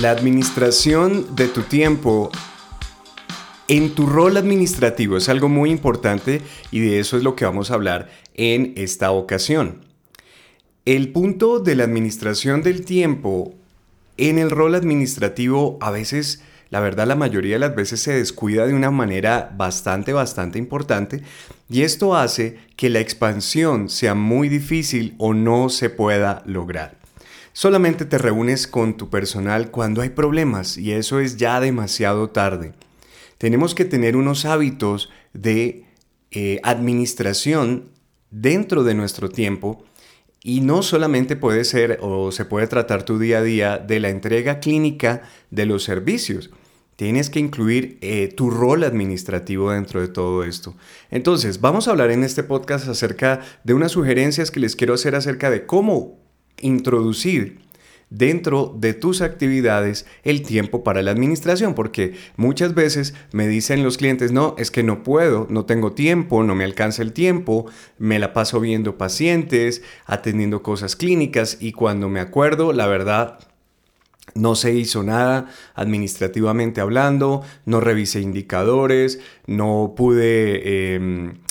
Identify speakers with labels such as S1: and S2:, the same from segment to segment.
S1: La administración de tu tiempo en tu rol administrativo es algo muy importante y de eso es lo que vamos a hablar en esta ocasión. El punto de la administración del tiempo en el rol administrativo a veces, la verdad la mayoría de las veces se descuida de una manera bastante, bastante importante y esto hace que la expansión sea muy difícil o no se pueda lograr. Solamente te reúnes con tu personal cuando hay problemas y eso es ya demasiado tarde. Tenemos que tener unos hábitos de eh, administración dentro de nuestro tiempo y no solamente puede ser o se puede tratar tu día a día de la entrega clínica de los servicios. Tienes que incluir eh, tu rol administrativo dentro de todo esto. Entonces, vamos a hablar en este podcast acerca de unas sugerencias que les quiero hacer acerca de cómo introducir dentro de tus actividades el tiempo para la administración, porque muchas veces me dicen los clientes, no, es que no puedo, no tengo tiempo, no me alcanza el tiempo, me la paso viendo pacientes, atendiendo cosas clínicas y cuando me acuerdo, la verdad, no se hizo nada administrativamente hablando, no revisé indicadores, no pude... Em,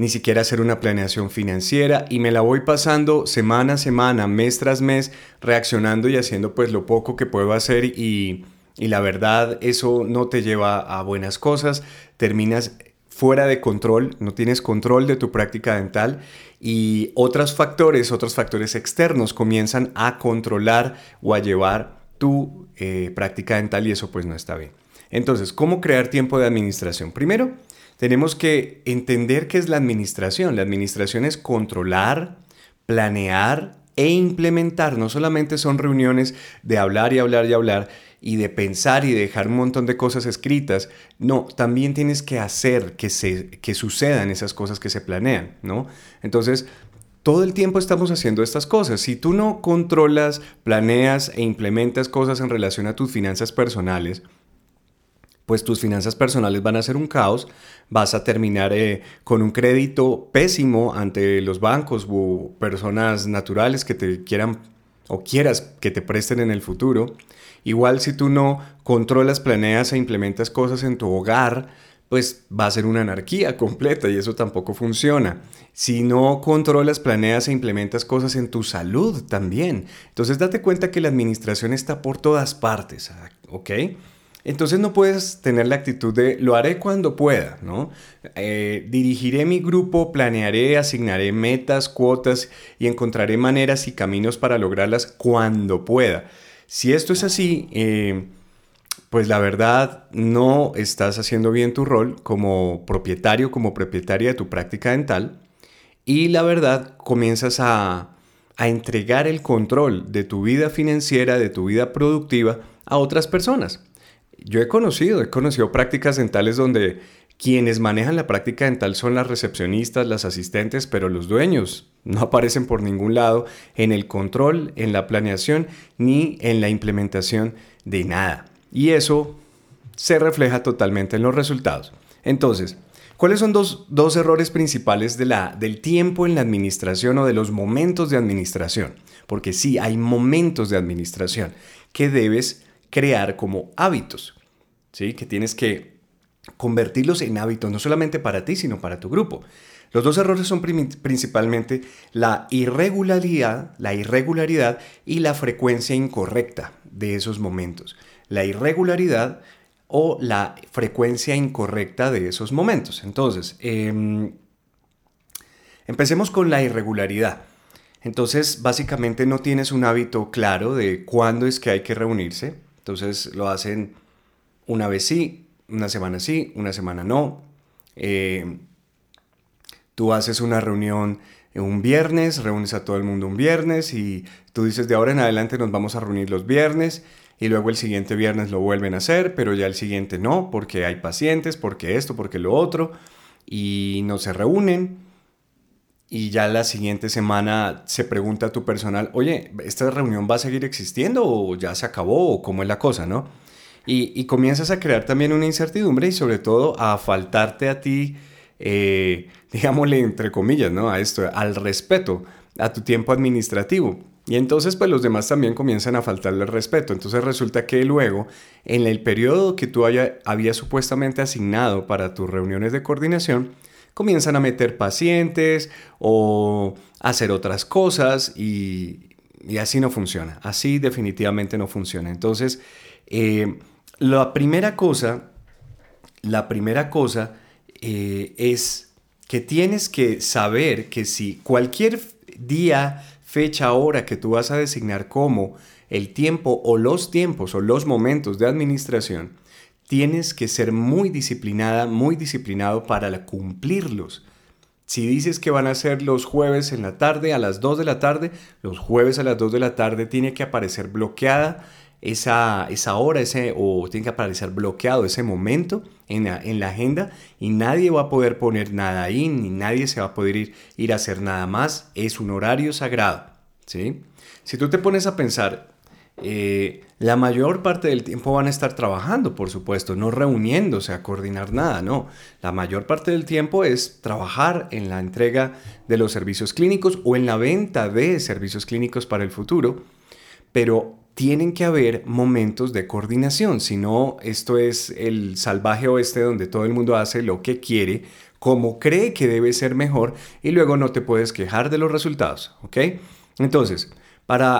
S1: ni siquiera hacer una planeación financiera y me la voy pasando semana a semana, mes tras mes, reaccionando y haciendo pues lo poco que puedo hacer y, y la verdad eso no te lleva a buenas cosas, terminas fuera de control, no tienes control de tu práctica dental y otros factores, otros factores externos comienzan a controlar o a llevar tu eh, práctica dental y eso pues no está bien. Entonces, ¿cómo crear tiempo de administración? Primero, tenemos que entender qué es la administración. La administración es controlar, planear e implementar. No solamente son reuniones de hablar y hablar y hablar y de pensar y de dejar un montón de cosas escritas. No, también tienes que hacer que, se, que sucedan esas cosas que se planean, ¿no? Entonces, todo el tiempo estamos haciendo estas cosas. Si tú no controlas, planeas e implementas cosas en relación a tus finanzas personales, pues tus finanzas personales van a ser un caos, vas a terminar eh, con un crédito pésimo ante los bancos o personas naturales que te quieran o quieras que te presten en el futuro. Igual si tú no controlas, planeas e implementas cosas en tu hogar, pues va a ser una anarquía completa y eso tampoco funciona. Si no controlas, planeas e implementas cosas en tu salud también. Entonces date cuenta que la administración está por todas partes, ¿ok? Entonces no puedes tener la actitud de lo haré cuando pueda, ¿no? Eh, dirigiré mi grupo, planearé, asignaré metas, cuotas y encontraré maneras y caminos para lograrlas cuando pueda. Si esto es así, eh, pues la verdad no estás haciendo bien tu rol como propietario, como propietaria de tu práctica dental y la verdad comienzas a, a entregar el control de tu vida financiera, de tu vida productiva a otras personas yo he conocido, he conocido prácticas dentales donde quienes manejan la práctica dental son las recepcionistas, las asistentes, pero los dueños no aparecen por ningún lado en el control, en la planeación, ni en la implementación de nada. Y eso se refleja totalmente en los resultados. Entonces, ¿cuáles son dos, dos errores principales de la, del tiempo en la administración o de los momentos de administración? Porque sí, hay momentos de administración que debes crear como hábitos, ¿sí? Que tienes que convertirlos en hábitos, no solamente para ti, sino para tu grupo. Los dos errores son principalmente la irregularidad, la irregularidad y la frecuencia incorrecta de esos momentos. La irregularidad o la frecuencia incorrecta de esos momentos. Entonces, em, empecemos con la irregularidad. Entonces, básicamente no tienes un hábito claro de cuándo es que hay que reunirse. Entonces lo hacen una vez sí, una semana sí, una semana no. Eh, tú haces una reunión un viernes, reúnes a todo el mundo un viernes y tú dices de ahora en adelante nos vamos a reunir los viernes y luego el siguiente viernes lo vuelven a hacer, pero ya el siguiente no, porque hay pacientes, porque esto, porque lo otro, y no se reúnen. Y ya la siguiente semana se pregunta a tu personal, oye, ¿esta reunión va a seguir existiendo o ya se acabó o cómo es la cosa, no? Y, comienzas a crear también una incertidumbre y sobre todo a faltarte a ti, eh, digámosle entre comillas, ¿no? A esto, al respeto, a tu tiempo administrativo. Y entonces pues los demás también comienzan a faltarle el respeto. Entonces resulta que luego, en el periodo que tú haya, habías supuestamente asignado para tus reuniones de coordinación, comienzan a meter pacientes o hacer otras cosas y, así no funciona. Así definitivamente no funciona. Entonces, eh, la primera cosa, la primera cosa eh, es que tienes que saber que si cualquier día fecha, hora que tú vas a designar como el tiempo o los tiempos o los momentos de administración, tienes que ser muy disciplinada, muy disciplinado para cumplirlos. Si dices que van a ser los jueves en la tarde, a las 2 de la tarde, los jueves a las 2 de la tarde tiene que aparecer bloqueada esa, esa hora ese, o tiene que aparecer bloqueado ese momento en la, en la, agenda y nadie va a poder poner nada ahí, ni nadie se va a poder ir, ir a hacer nada más. Es un horario sagrado. ¿sí? Si tú te pones a pensar, eh, la mayor parte del tiempo van a estar trabajando, por supuesto, no reuniéndose a coordinar nada, no. La mayor parte del tiempo es trabajar en la entrega de los servicios clínicos o en la venta de servicios clínicos para el futuro, pero tienen que haber momentos de coordinación, si no, esto es el salvaje oeste donde todo el mundo hace lo que quiere, como cree que debe ser mejor y luego no te puedes quejar de los resultados, ¿ok? Entonces, para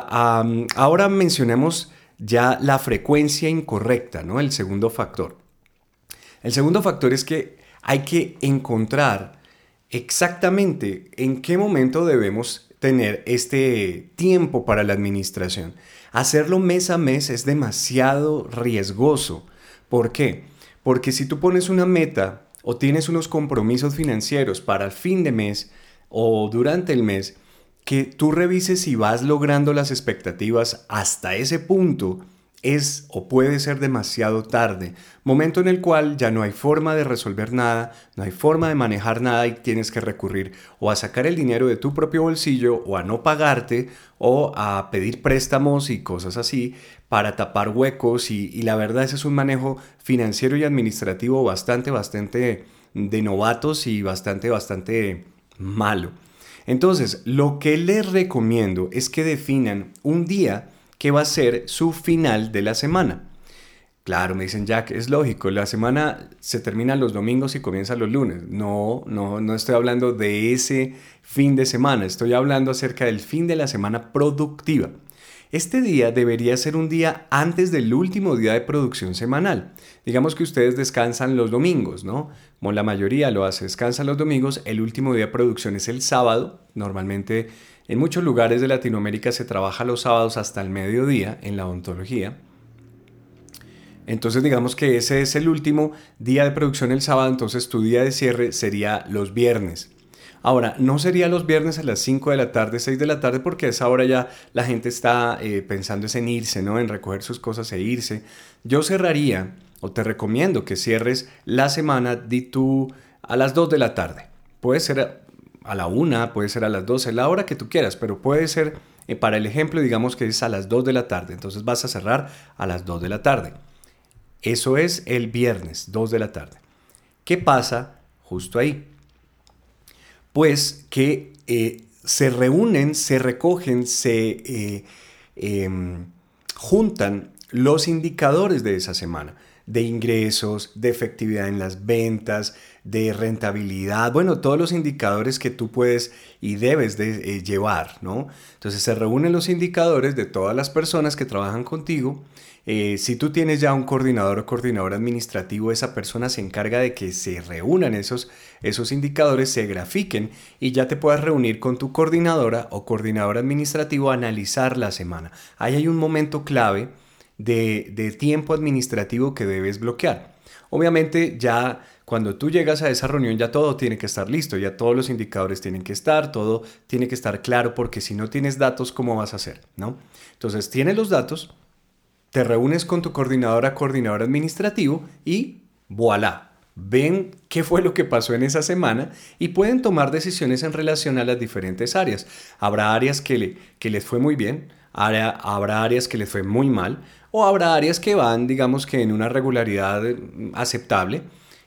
S1: ahora mencionemos ya la frecuencia incorrecta, ¿no? El segundo factor. El segundo factor es que hay que encontrar exactamente en qué momento debemos tener este tiempo para la administración. Hacerlo mes a mes es demasiado riesgoso. ¿Por qué? Porque si tú pones una meta o tienes unos compromisos financieros para el fin de mes o durante el mes, que tú revises si vas logrando las expectativas hasta ese punto es o puede ser demasiado tarde, momento en el cual ya no hay forma de resolver nada, no hay forma de manejar nada y tienes que recurrir o a sacar el dinero de tu propio bolsillo o a no pagarte o a pedir préstamos y cosas así para tapar huecos y, la verdad ese es un manejo financiero y administrativo bastante, bastante de novatos y bastante, bastante malo. Entonces, lo que les recomiendo es que definan un día que va a ser su final de la semana. Claro, me dicen Jack, es lógico, la semana se termina los domingos y comienza los lunes. No, no, no estoy hablando de ese fin de semana, estoy hablando acerca del fin de la semana productiva. Este día debería ser un día antes del último día de producción semanal. Digamos que ustedes descansan los domingos, ¿no? Como la mayoría lo hace, descansan los domingos, el último día de producción es el sábado, normalmente en muchos lugares de Latinoamérica se trabaja los sábados hasta el mediodía en la odontología. Entonces digamos que ese es el último día de producción el sábado, entonces tu día de cierre sería los viernes. Ahora, no sería los viernes a las 5 de la tarde, 6 de la tarde, porque a esa hora ya la gente está eh, pensando en irse, ¿no? En recoger sus cosas e irse. Yo cerraría, o te recomiendo que cierres la semana de tú a las 2 de la tarde. Puede ser a la una, puede ser a las 12, la hora que tú quieras, pero puede ser, eh, para el ejemplo, digamos que es a las 2 de la tarde, entonces vas a cerrar a las 2 de la tarde. Eso es el viernes, 2 de la tarde. ¿Qué pasa justo ahí? Pues que eh, se reúnen, se recogen, se eh, em, juntan los indicadores de esa semana de ingresos, de efectividad en las ventas, de rentabilidad, bueno, todos los indicadores que tú puedes y debes de eh, llevar, ¿no? Entonces se reúnen los indicadores de todas las personas que trabajan contigo. Eh, si tú tienes ya un coordinador o coordinador administrativo, esa persona se encarga de que se reúnan esos, esos indicadores, se grafiquen y ya te puedas reunir con tu coordinadora o coordinador administrativo a analizar la semana. Ahí hay un momento clave de, tiempo administrativo que debes bloquear. Obviamente ya cuando tú llegas a esa reunión ya todo tiene que estar listo, ya todos los indicadores tienen que estar, todo tiene que estar claro porque si no tienes datos, ¿cómo vas a hacer? ¿No? Entonces tienes los datos, te reúnes con tu coordinadora, coordinador administrativo y voilà, ven qué fue lo que pasó en esa semana y pueden tomar decisiones en relación a las diferentes áreas. Habrá áreas que, le, que les fue muy bien, habrá áreas que les fue muy mal o habrá áreas que van, digamos que en una regularidad mm, aceptable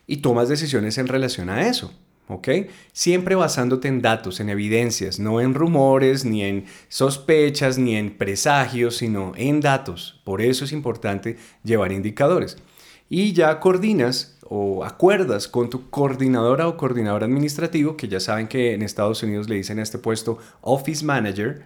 S1: y tomas decisiones en relación a eso. ¿Ok? Siempre basándote en datos, en evidencias, no en rumores, ni en sospechas, ni en presagios, sino en datos. Por eso es importante llevar indicadores. Y ya coordinas o acuerdas con tu coordinadora o coordinador administrativo, que ya saben que en Estados Unidos le dicen a este puesto Office Manager,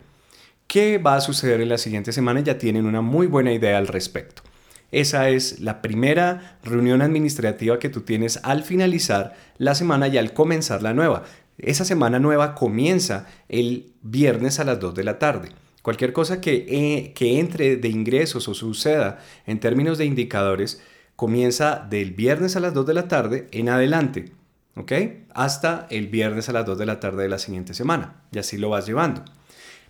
S1: qué va a suceder en la siguiente semana, ya tienen una muy buena idea al respecto. Esa es la primera reunión administrativa que tú tienes al finalizar la semana y al comenzar la nueva. Esa semana nueva comienza el viernes a las 2 de la tarde. Cualquier cosa que, eh, que entre de ingresos o suceda en términos de indicadores comienza del viernes a las 2 de la tarde en adelante. ¿Ok? Hasta el viernes a las 2 de la tarde de la siguiente semana. Y así lo vas llevando.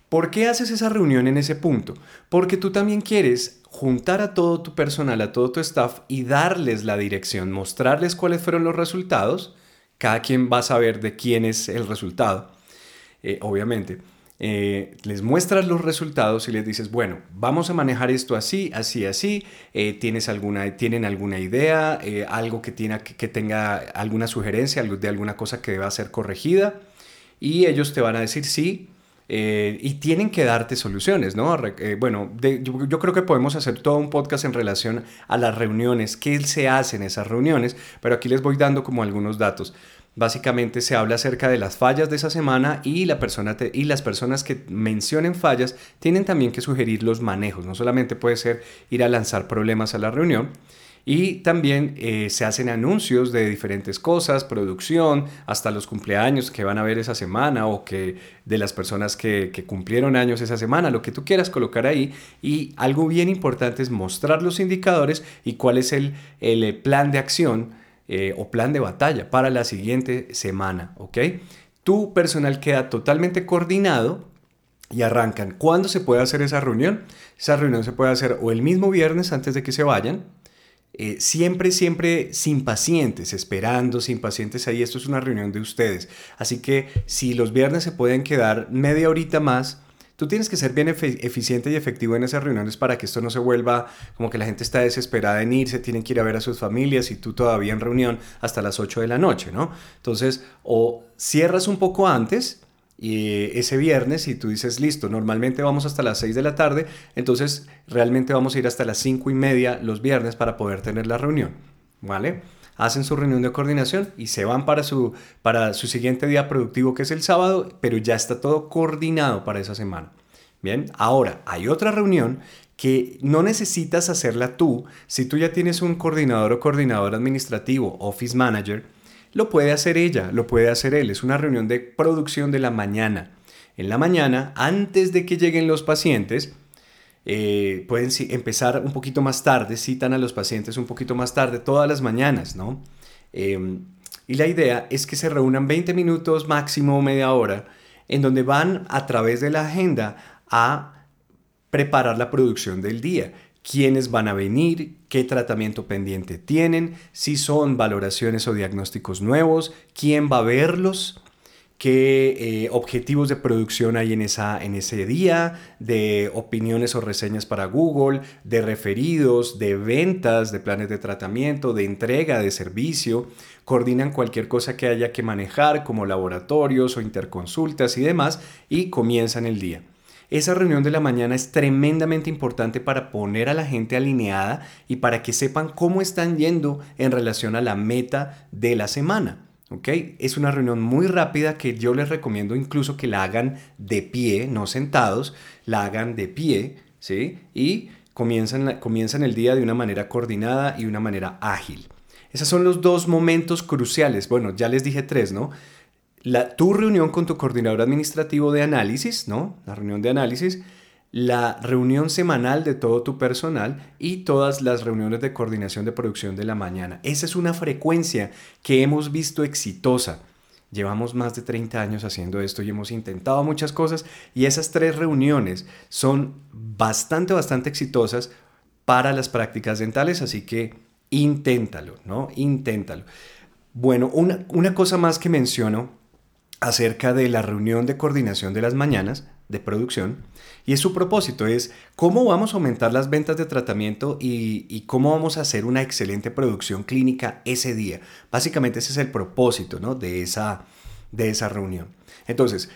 S1: ¿Por qué haces esa reunión en ese punto? Porque tú también quieres juntar a todo tu personal, a todo tu staff y darles la dirección, mostrarles cuáles fueron los resultados. Cada quien va a saber de quién es el resultado, eh, obviamente. Eh, les muestras los resultados y les dices, bueno, vamos a manejar esto así, así, así, eh, ¿tienes alguna, tienen alguna idea, algo que, tiene, que tenga alguna sugerencia de alguna cosa que deba ser corregida? Y ellos te van a decir sí, eh, y tienen que darte soluciones, ¿no? Eh, bueno, yo, creo que podemos hacer todo un podcast en relación a las reuniones, qué se hace en esas reuniones, pero aquí les voy dando como algunos datos. Básicamente se habla acerca de las fallas de esa semana y, la persona y las personas que mencionen fallas tienen también que sugerir los manejos. No solamente puede ser ir a lanzar problemas a la reunión, y también eh, se hacen anuncios de diferentes cosas, producción, hasta los cumpleaños que van a ver esa semana o que de las personas que, cumplieron años esa semana, lo que tú quieras colocar ahí. Y algo bien importante es mostrar los indicadores y cuál es el, el plan de acción eh, o plan de batalla para la siguiente semana, ¿ok? Tu personal queda totalmente coordinado y arrancan. ¿Cuándo se puede hacer esa reunión? Esa reunión se puede hacer o el mismo viernes antes de que se vayan, eh, siempre, siempre sin pacientes, esperando, sin pacientes ahí. Esto es una reunión de ustedes. Así que si los viernes se pueden quedar media horita más, tú tienes que ser bien eficiente y efectivo en esas reuniones para que esto no se vuelva como que la gente está desesperada en irse, tienen que ir a ver a sus familias y tú todavía en reunión hasta las 8 de la noche, ¿no? Entonces, o cierras un poco antes y ese viernes, si tú dices, listo, normalmente vamos hasta las 6 de la tarde, entonces realmente vamos a ir hasta las 5 y media los viernes para poder tener la reunión, ¿vale? Hacen su reunión de coordinación y se van para su, para su siguiente día productivo que es el sábado, pero ya está todo coordinado para esa semana. Bien, ahora hay otra reunión que no necesitas hacerla tú si tú ya tienes un coordinador o coordinador administrativo, office manager, lo puede hacer ella, lo puede hacer él. Es una reunión de producción de la mañana. En la mañana, antes de que lleguen los pacientes, eh, pueden empezar un poquito más tarde, citan a los pacientes un poquito más tarde, todas las mañanas, ¿no? Em, y la idea es que se reúnan 20 minutos, máximo media hora, en donde van a través de la agenda a preparar la producción del día quiénes van a venir, qué tratamiento pendiente tienen, si son valoraciones o diagnósticos nuevos, quién va a verlos, qué eh, objetivos de producción hay en, esa, en ese día, de opiniones o reseñas para Google, de referidos, de ventas, de planes de tratamiento, de entrega de servicio, coordinan cualquier cosa que haya que manejar como laboratorios o interconsultas y demás y comienzan el día. Esa reunión de la mañana es tremendamente importante para poner a la gente alineada y para que sepan cómo están yendo en relación a la meta de la semana. ¿ok? Es una reunión muy rápida que yo les recomiendo incluso que la hagan de pie, no sentados, la hagan de pie, ¿sí? Y comienzan, comienzan el día de una manera coordinada y una manera ágil. Esos son los dos momentos cruciales. Bueno, ya les dije tres, ¿no? La, tu reunión con tu coordinador administrativo de análisis, ¿no? La reunión de análisis, la reunión semanal de todo tu personal y todas las reuniones de coordinación de producción de la mañana. Esa es una frecuencia que hemos visto exitosa. Llevamos más de 30 años haciendo esto y hemos intentado muchas cosas y esas tres reuniones son bastante, bastante exitosas para las prácticas dentales, así que inténtalo, ¿no? Inténtalo. Bueno, una, una cosa más que menciono acerca de la reunión de coordinación de las mañanas de producción y su propósito, es cómo vamos a aumentar las ventas de tratamiento y, cómo vamos a hacer una excelente producción clínica ese día. Básicamente ese es el propósito ¿no? de, esa, de esa reunión. Entonces,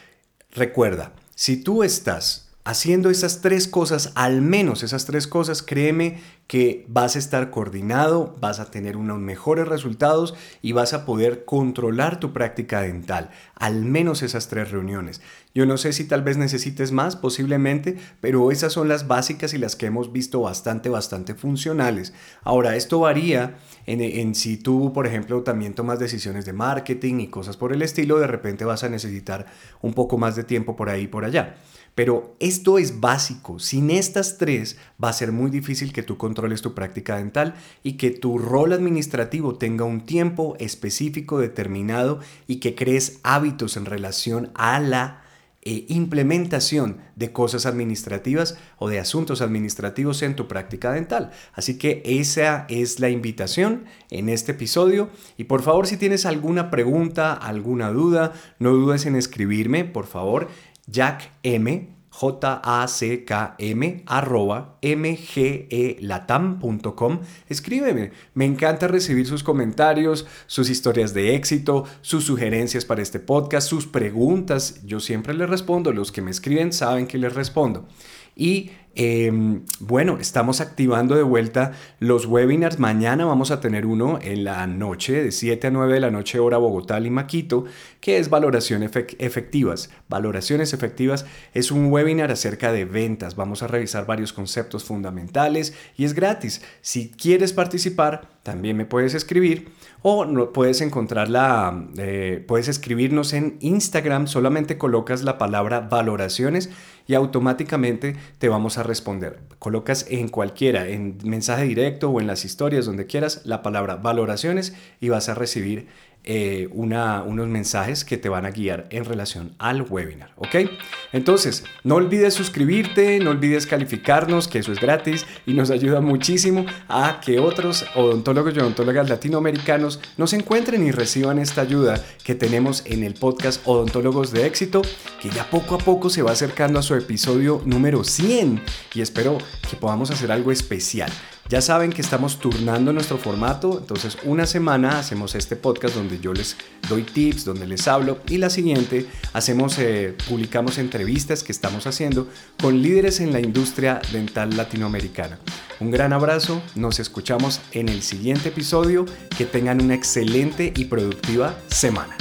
S1: recuerda, si tú estás haciendo esas tres cosas, al menos esas tres cosas, créeme que vas a estar coordinado, vas a tener unos mejores resultados y vas a poder controlar tu práctica dental. Al menos esas tres reuniones. Yo no sé si tal vez necesites más, posiblemente, pero esas son las básicas y las que hemos visto bastante, bastante funcionales. Ahora, esto varía en, en si tú, por ejemplo, también tomas decisiones de marketing y cosas por el estilo, de repente vas a necesitar un poco más de tiempo por ahí y por allá. Pero esto es básico. Sin estas tres va a ser muy difícil que tú controles tu práctica dental y que tu rol administrativo tenga un tiempo específico determinado y que crees hábitos en relación a la eh, implementación de cosas administrativas o de asuntos administrativos en tu práctica dental. Así que esa es la invitación en este episodio. Y por favor, si tienes alguna pregunta, alguna duda, no dudes en escribirme, por favor. Jack M, J-A-C-K-M, arroba mgelatam.com. Escríbeme, me encanta recibir sus comentarios, sus historias de éxito, sus sugerencias para este podcast, sus preguntas. Yo siempre les respondo, los que me escriben saben que les respondo. Y em, bueno, estamos activando de vuelta los webinars. Mañana vamos a tener uno en la noche, de 7 a 9 de la noche, hora Bogotá, y Maquito, que es valoraciones efectivas. Valoraciones efectivas es un webinar acerca de ventas. Vamos a revisar varios conceptos fundamentales y es gratis. Si quieres participar, también me puedes escribir o puedes encontrarla, eh, puedes escribirnos en Instagram, solamente colocas la palabra valoraciones y automáticamente te vamos a responder. Colocas en cualquiera, en mensaje directo o en las historias, donde quieras, la palabra valoraciones y vas a recibir eh, una, unos mensajes que te van a guiar en relación al webinar, ¿ok? Entonces, no olvides suscribirte, no olvides calificarnos, que eso es gratis y nos ayuda muchísimo a que otros odontólogos y odontólogas latinoamericanos nos encuentren y reciban esta ayuda que tenemos en el podcast Odontólogos de Éxito, que ya poco a poco se va acercando a su episodio número 100 y espero que podamos hacer algo especial. Ya saben que estamos turnando nuestro formato, entonces una semana hacemos este podcast donde yo les doy tips, donde les hablo y la siguiente hacemos, eh, publicamos entrevistas que estamos haciendo con líderes en la industria dental latinoamericana. Un gran abrazo, nos escuchamos en el siguiente episodio, que tengan una excelente y productiva semana.